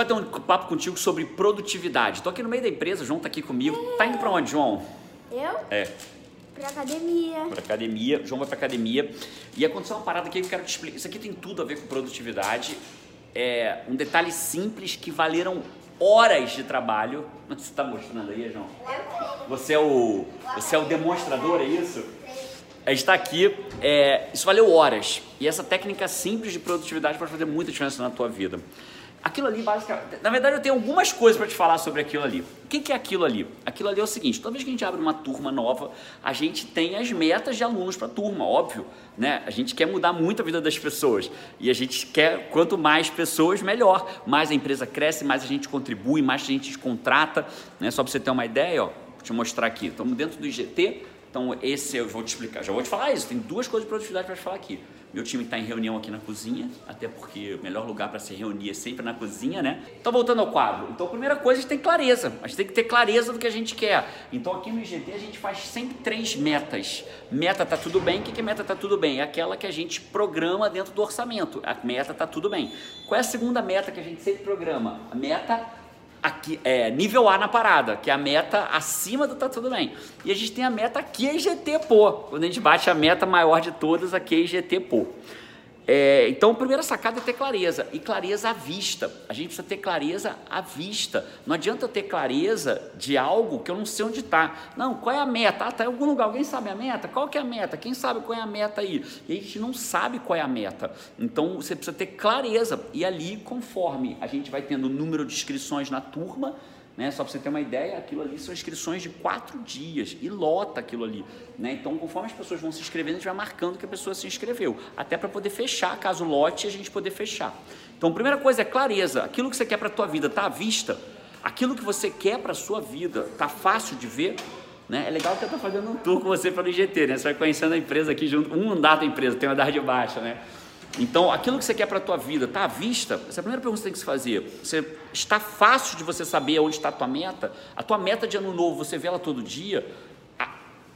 Bater um papo contigo sobre produtividade. Tô aqui no meio da empresa, o João tá aqui comigo. Tá indo para onde, João? Eu? É. Pra academia. Pra academia, João vai pra academia. E aconteceu uma parada aqui que eu quero te explicar. Isso aqui tem tudo a ver com produtividade. É um detalhe simples que valeram horas de trabalho. Você tá mostrando aí, João? Você é o, você é o demonstrador, é isso? A gente está aqui, é, isso valeu horas. E essa técnica simples de produtividade pode fazer muita diferença na tua vida. Aquilo ali, basicamente. Na verdade, eu tenho algumas coisas para te falar sobre aquilo ali. O que, é aquilo ali? Aquilo ali é o seguinte: toda vez que a gente abre uma turma nova, a gente tem as metas de alunos para a turma, óbvio. Né? A gente quer mudar muito a vida das pessoas. E a gente quer, quanto mais pessoas, melhor. Mais a empresa cresce, mais a gente contribui, mais a gente contrata. Né? Só para você ter uma ideia, ó, vou te mostrar aqui. Estamos dentro do IGT. Então, esse eu vou te explicar. Já vou te falar isso. Tem duas coisas de produtividade para te falar aqui. Meu time está em reunião aqui na cozinha, até porque o melhor lugar para se reunir é sempre na cozinha, né? Então, voltando ao quadro. Então, a primeira coisa, a gente tem clareza. A gente tem que ter clareza do que a gente quer. Então, aqui no IGT, a gente faz sempre três metas. Meta tá tudo bem. O que é meta tá tudo bem? É aquela que a gente programa dentro do orçamento. A meta tá tudo bem. Qual é a segunda meta que a gente sempre programa? A meta aqui, é, nível A na parada, que é a meta acima do tá tudo bem. E a gente tem a meta QGT pô. Quando a gente bate a meta maior de todas, a QGT pô. É, então, a primeira sacada é ter clareza, e clareza à vista. A gente precisa ter clareza à vista. Não adianta ter clareza de algo que eu não sei onde está. Não, qual é a meta? Ah, está em algum lugar. Alguém sabe a meta? Qual que é a meta? Quem sabe qual é a meta aí? E a gente não sabe qual é a meta. Então, você precisa ter clareza. E ali, conforme a gente vai tendo o número de inscrições na turma, né? Só para você ter uma ideia, aquilo ali são inscrições de quatro dias e lota aquilo ali. Né? Então, conforme as pessoas vão se inscrevendo, a gente vai marcando que a pessoa se inscreveu, até para poder fechar, caso lote, a gente poder fechar. Então, a primeira coisa é clareza. Aquilo que você quer para a tua vida está à vista? Aquilo que você quer para a sua vida está fácil de ver? Né? É legal que eu estou fazendo um tour com você pelo IGT, né? Você vai conhecendo a empresa aqui junto, um andar da empresa, tem um andar de baixo, né? Então, aquilo que você quer para a tua vida está à vista? Essa é a primeira pergunta que você tem que se fazer. Você, está fácil de você saber onde está a tua meta? A tua meta de ano novo, você vê ela todo dia?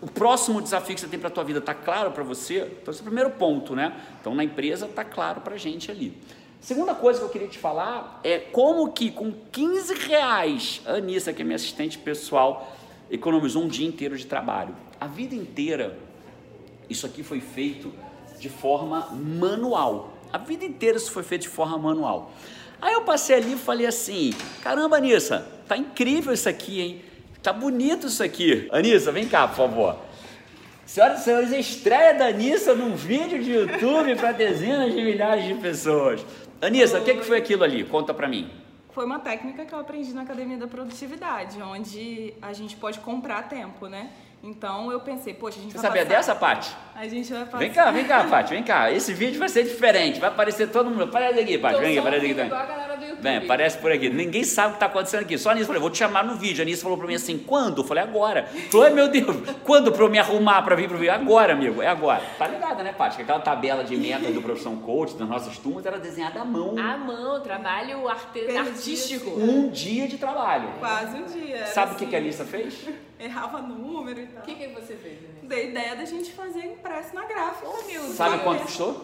o próximo desafio que você tem para a tua vida está claro para você? Então, esse é o primeiro ponto, né? Então, na empresa está claro para a gente ali. Segunda coisa que eu queria te falar é como que com 15 reais, a Anissa, que é minha assistente pessoal, economizou um dia inteiro de trabalho. A vida inteira, isso aqui foi feito de forma manual. A vida inteira isso foi feito de forma manual. Aí eu passei ali e falei assim: caramba, Anissa, tá incrível isso aqui, hein? Tá bonito isso aqui. Anissa, vem cá, por favor. Senhoras e senhores, estreia da Anissa num vídeo de YouTube para dezenas de milhares de pessoas. Anissa, o que, que foi aquilo ali? Conta para mim. Foi uma técnica que eu aprendi na Academia da Produtividade, onde a gente pode comprar tempo, né? Então eu pensei, poxa, a gente Você vai sabia passar... dessa, Paty? A gente vai passar... Vem cá, vem cá, Paty, vem cá. Esse vídeo vai ser diferente, vai aparecer todo mundo. Aparece aqui, Paty, vem aqui, aparece aqui também. YouTube. Vem, aparece por aqui. Ninguém sabe o que está acontecendo aqui. Só a Anísio falou, vou te chamar no vídeo. A Anísio falou para mim assim, quando? Eu falei, agora. Falei, meu Deus, quando para eu me arrumar para vir para o vídeo? Agora, amigo, é agora. Tá ligada, né, Paty? Que aquela tabela de metas do Profissão Coach, das nossas turmas, era desenhada à mão. À mão, trabalho arte... Artístico. Um dia de trabalho. Quase um dia. Sabe o que, assim, que a Alissa fez? Errava número e tal. O que, que você fez, Denise? Dei ideia da gente fazer impresso na gráfica. meu Sabe Deus. quanto custou?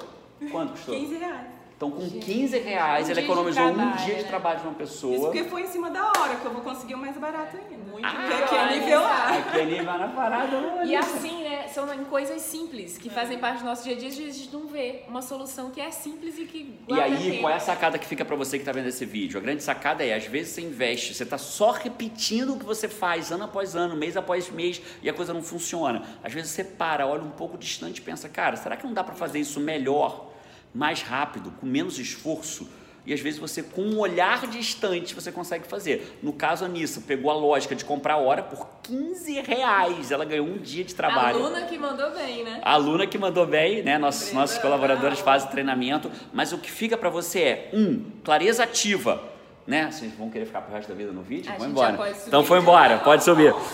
Quanto custou? 15 reais. Então, com 15 reais, Um economizou um dia de trabalho de uma Isso pessoa. porque foi em cima da hora, que eu vou conseguir o mais barato ainda. Muito porque bem. aqui é nível A. Aqui ele vai na parada. E assim, né? São em coisas simples que fazem parte do nosso dia a dia, às vezes a gente não vê uma solução que é simples e que E aí, tempo. qual é a sacada que fica pra você que tá vendo esse vídeo? A grande sacada é, às vezes você investe, você tá só repetindo o que você faz ano após ano, mês após mês, e a coisa não funciona. Às vezes você para, olha um pouco distante e pensa, cara, será que não dá pra fazer isso melhor, mais rápido, com menos esforço? E às vezes você, com um olhar distante, você consegue fazer. No caso, a Anissa pegou a lógica de comprar a hora por 15 reais. Ela ganhou um dia de trabalho. Aluna que mandou bem, né? A aluna que mandou bem, né? Nossos, nossos colaboradores fazem treinamento, mas o que fica para você é um clareza ativa, né? Vocês vão querer ficar pro resto da vida no vídeo? A Vão embora. já pode subir. Então foi embora, pode subir.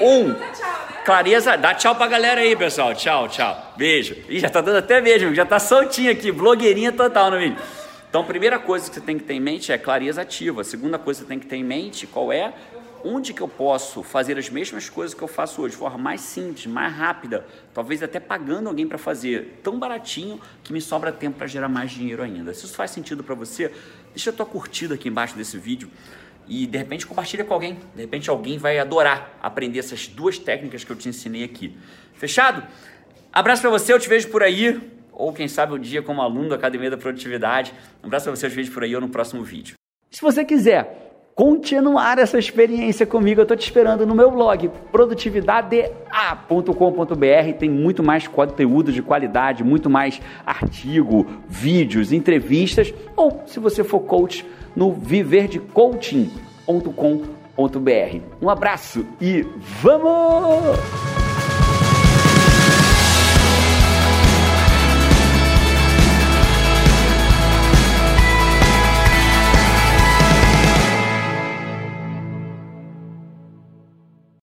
Um, clareza, dá tchau pra galera aí, pessoal. Tchau, tchau. Beijo. Ih, já tá dando até beijo, já tá soltinho aqui, blogueirinha total no vídeo. Então, primeira coisa que você tem que ter em mente é clareza ativa. Segunda coisa que você tem que ter em mente, qual é? Onde que eu posso fazer as mesmas coisas que eu faço hoje, de forma mais simples, mais rápida, talvez até pagando alguém para fazer, tão baratinho que me sobra tempo para gerar mais dinheiro ainda. Se isso faz sentido para você, deixa a tua curtida aqui embaixo desse vídeo e de repente compartilha com alguém. De repente alguém vai adorar aprender essas duas técnicas que eu te ensinei aqui. Fechado? Abraço para você, eu te vejo por aí, ou quem sabe um dia como aluno da Academia da Produtividade. Um abraço para você, eu te vejo por aí ou no próximo vídeo. Se você quiser continuar essa experiência comigo, eu estou te esperando no meu blog produtividadea.com.br. Tem muito mais conteúdo de qualidade, muito mais artigo, vídeos, entrevistas, ou se você for coach, no viverdecoaching.com.br. Um abraço e vamos!